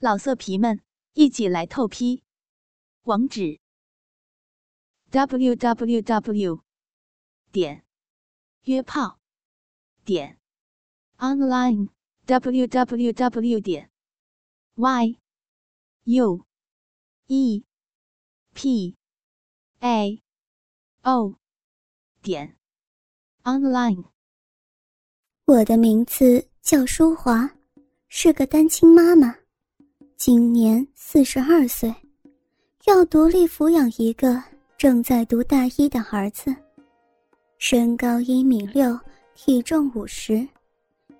老色皮们，一起来透批！网址：w w w 点约炮点 online w w w 点 y u e p a o 点 online。我的名字叫舒华，是个单亲妈妈。今年四十二岁，要独立抚养一个正在读大一的儿子。身高一米六，体重五十。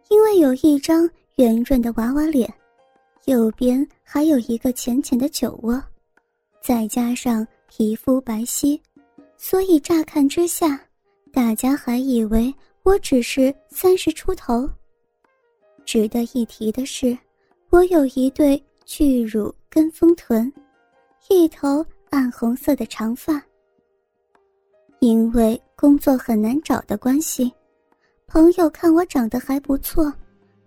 因为有一张圆润的娃娃脸，右边还有一个浅浅的酒窝，再加上皮肤白皙，所以乍看之下，大家还以为我只是三十出头。值得一提的是，我有一对。巨乳跟风臀，一头暗红色的长发。因为工作很难找的关系，朋友看我长得还不错，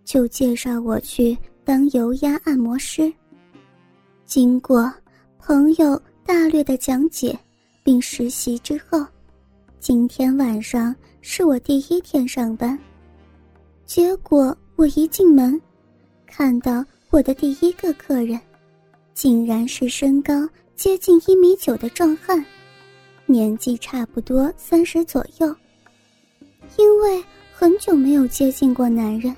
就介绍我去当油压按摩师。经过朋友大略的讲解并实习之后，今天晚上是我第一天上班。结果我一进门，看到。我的第一个客人，竟然是身高接近一米九的壮汉，年纪差不多三十左右。因为很久没有接近过男人，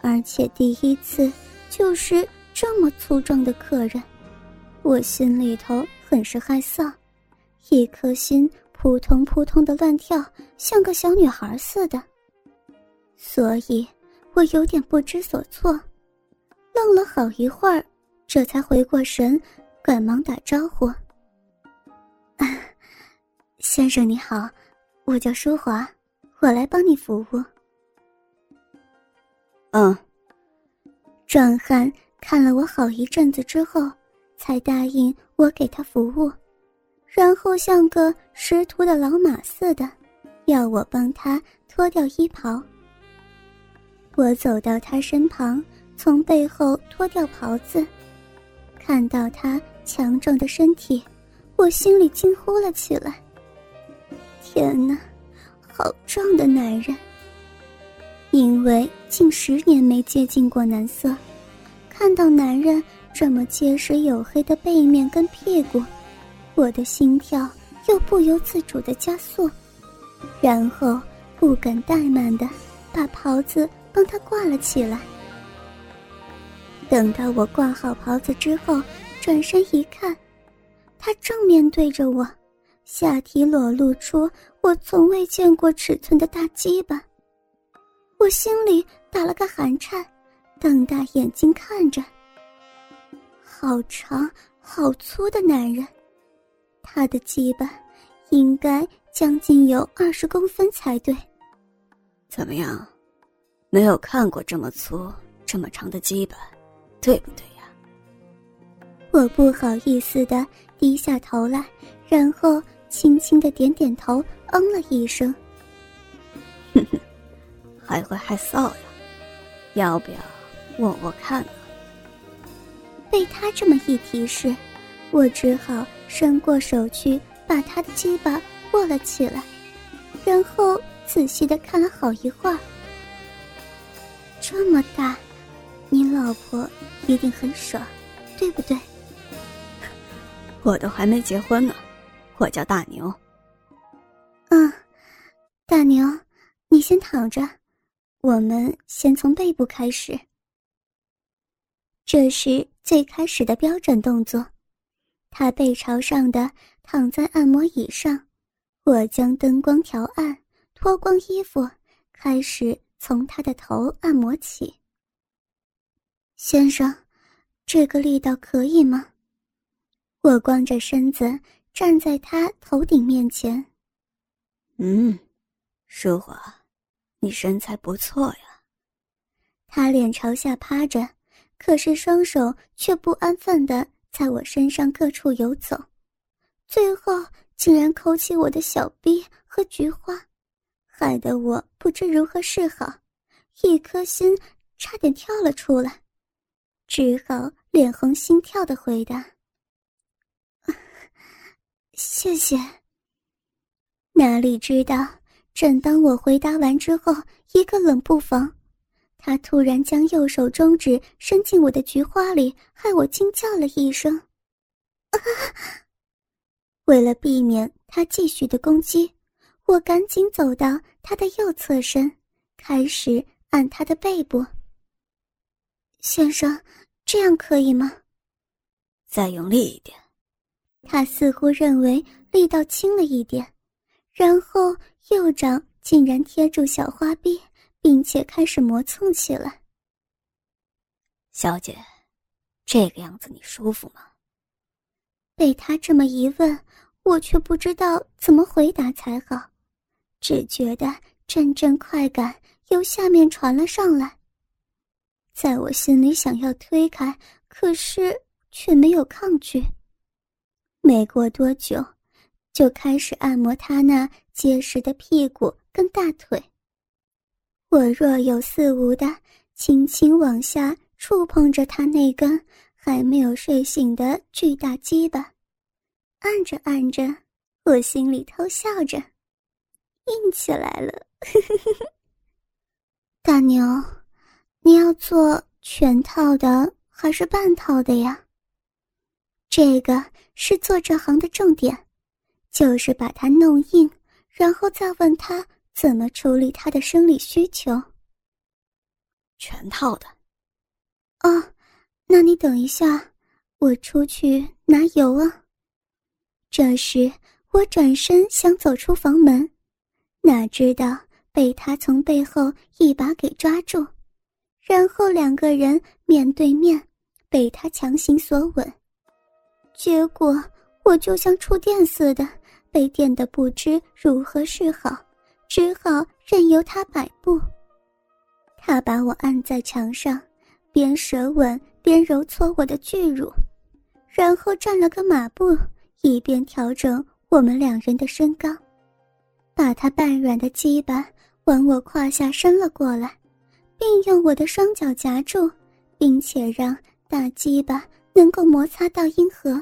而且第一次就是这么粗壮的客人，我心里头很是害臊，一颗心扑通扑通的乱跳，像个小女孩似的。所以，我有点不知所措。愣了好一会儿，这才回过神，赶忙打招呼：“先生你好，我叫舒华，我来帮你服务。”嗯。壮汉看了我好一阵子之后，才答应我给他服务，然后像个识途的老马似的，要我帮他脱掉衣袍。我走到他身旁。从背后脱掉袍子，看到他强壮的身体，我心里惊呼了起来：“天哪，好壮的男人！”因为近十年没接近过男色，看到男人这么结实黝黑的背面跟屁股，我的心跳又不由自主的加速，然后不敢怠慢的把袍子帮他挂了起来。等到我挂好袍子之后，转身一看，他正面对着我，下体裸露出我从未见过尺寸的大鸡巴。我心里打了个寒颤，瞪大眼睛看着。好长、好粗的男人，他的鸡巴应该将近有二十公分才对。怎么样，没有看过这么粗、这么长的鸡巴？对不对呀？我不好意思的低下头来，然后轻轻的点点头，嗯了一声。哼哼，还会害臊呀？要不要握握看呢？被他这么一提示，我只好伸过手去把他的鸡巴握了起来，然后仔细的看了好一会儿。这么大。你老婆一定很爽，对不对？我都还没结婚呢，我叫大牛。嗯，大牛，你先躺着，我们先从背部开始。这是最开始的标准动作，他背朝上的躺在按摩椅上，我将灯光调暗，脱光衣服，开始从他的头按摩起。先生，这个力道可以吗？我光着身子站在他头顶面前。嗯，淑华，你身材不错呀。他脸朝下趴着，可是双手却不安分的在我身上各处游走，最后竟然抠起我的小臂和菊花，害得我不知如何是好，一颗心差点跳了出来。只好脸红心跳的回答：“谢谢。”哪里知道，正当我回答完之后，一个冷不防，他突然将右手中指伸进我的菊花里，害我惊叫了一声。为了避免他继续的攻击，我赶紧走到他的右侧身，开始按他的背部。先生，这样可以吗？再用力一点。他似乎认为力道轻了一点。然后右掌竟然贴住小花臂，并且开始磨蹭起来。小姐，这个样子你舒服吗？被他这么一问，我却不知道怎么回答才好，只觉得阵阵快感由下面传了上来。在我心里想要推开，可是却没有抗拒。没过多久。就开始按摩他那结实的屁股跟大腿。我若有似无的轻轻往下触碰着他那根还没有睡醒的巨大鸡巴，按着按着，我心里偷笑着，硬起来了。大牛，你要做全套的还是半套的呀？这个是做这行的重点。就是把它弄硬，然后再问他怎么处理他的生理需求。全套的。哦，那你等一下，我出去拿油啊。这时我转身想走出房门，哪知道被他从背后一把给抓住，然后两个人面对面，被他强行锁吻，结果我就像触电似的。被电得不知如何是好，只好任由他摆布。他把我按在墙上，边舌吻边揉搓我的巨乳，然后站了个马步，一边调整我们两人的身高，把他半软的鸡巴往我胯下伸了过来，并用我的双脚夹住，并且让大鸡巴能够摩擦到阴核。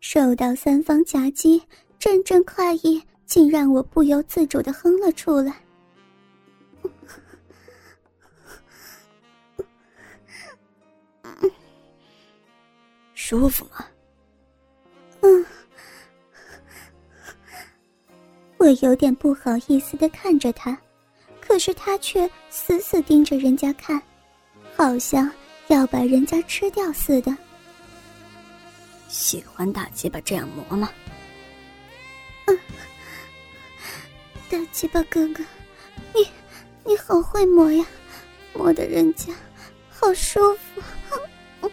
受到三方夹击。阵阵快意竟让我不由自主的哼了出来。舒服吗？嗯。我有点不好意思的看着他，可是他却死死盯着人家看，好像要把人家吃掉似的。喜欢大鸡巴这样磨吗？嗯，大鸡巴哥哥，你你好会磨呀，磨得人家好舒服。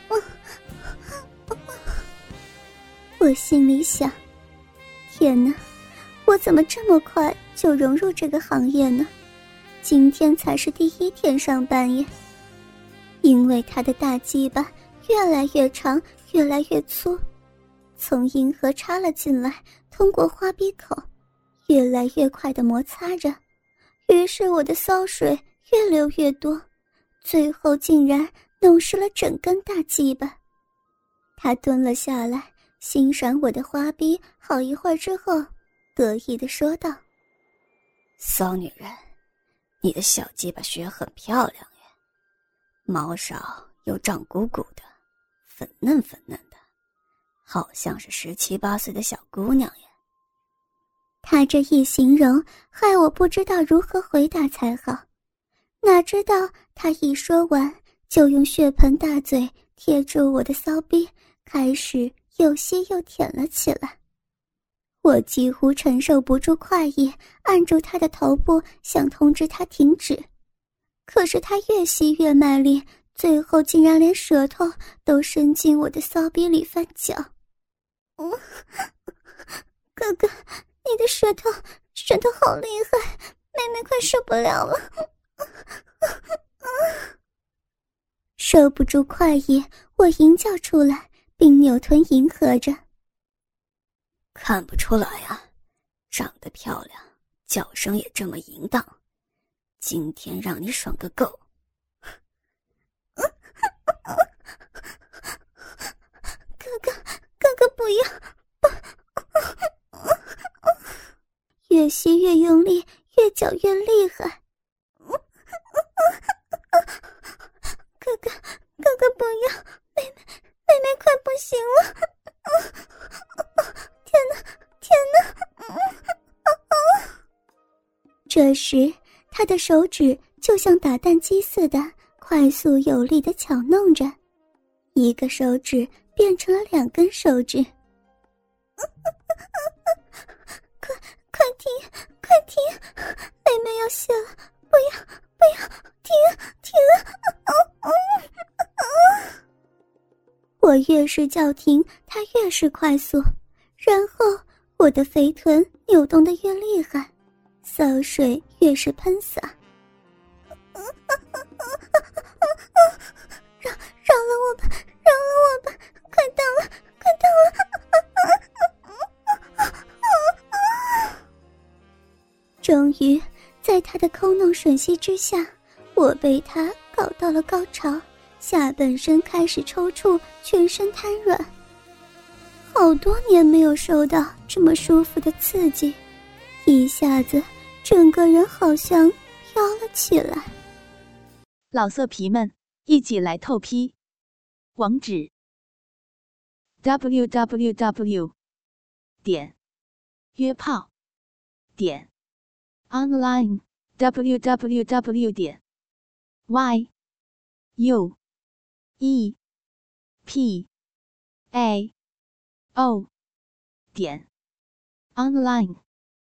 我心里想：天哪，我怎么这么快就融入这个行业呢？今天才是第一天上班耶。因为他的大鸡巴越来越长，越来越粗，从银河插了进来。通过花鼻口，越来越快的摩擦着，于是我的骚水越流越多，最后竟然弄湿了整根大鸡巴。他蹲了下来，欣赏我的花臂好一会儿之后，得意的说道：“骚女人，你的小鸡巴血很漂亮耶，毛少又胀鼓鼓的，粉嫩粉嫩的，好像是十七八岁的小姑娘呀。”他这一形容，害我不知道如何回答才好。哪知道他一说完，就用血盆大嘴贴住我的骚逼，开始又吸又舔了起来。我几乎承受不住快意，按住他的头部，想通知他停止。可是他越吸越卖力，最后竟然连舌头都伸进我的骚逼里翻搅。嗯 哥哥。你的舌头，舌头好厉害，妹妹快受不了了，受不住快意，我吟叫出来，并扭臀迎合着。看不出来啊，长得漂亮，叫声也这么淫荡，今天让你爽个够！哥哥，哥哥，不要，不，越吸越用力，越嚼越厉害。这时，他的手指就像打蛋机似的，快速有力的巧弄着，一个手指变成了两根手指。快快停，快停！妹妹要泄了，不要不要，停停！我越是叫停，他越是快速，然后我的肥臀扭动的越厉害，骚水越是喷洒。饶饶了我吧，饶了我吧，快到了，快到了！终于，在他的抠弄吮吸之下，我被他搞到了高潮。下半身开始抽搐，全身瘫软。好多年没有受到这么舒服的刺激，一下子整个人好像飘了起来。老色皮们，一起来透批！网址：w w w. 点约炮点 online w w w. 点 y u。e p a o 点 online。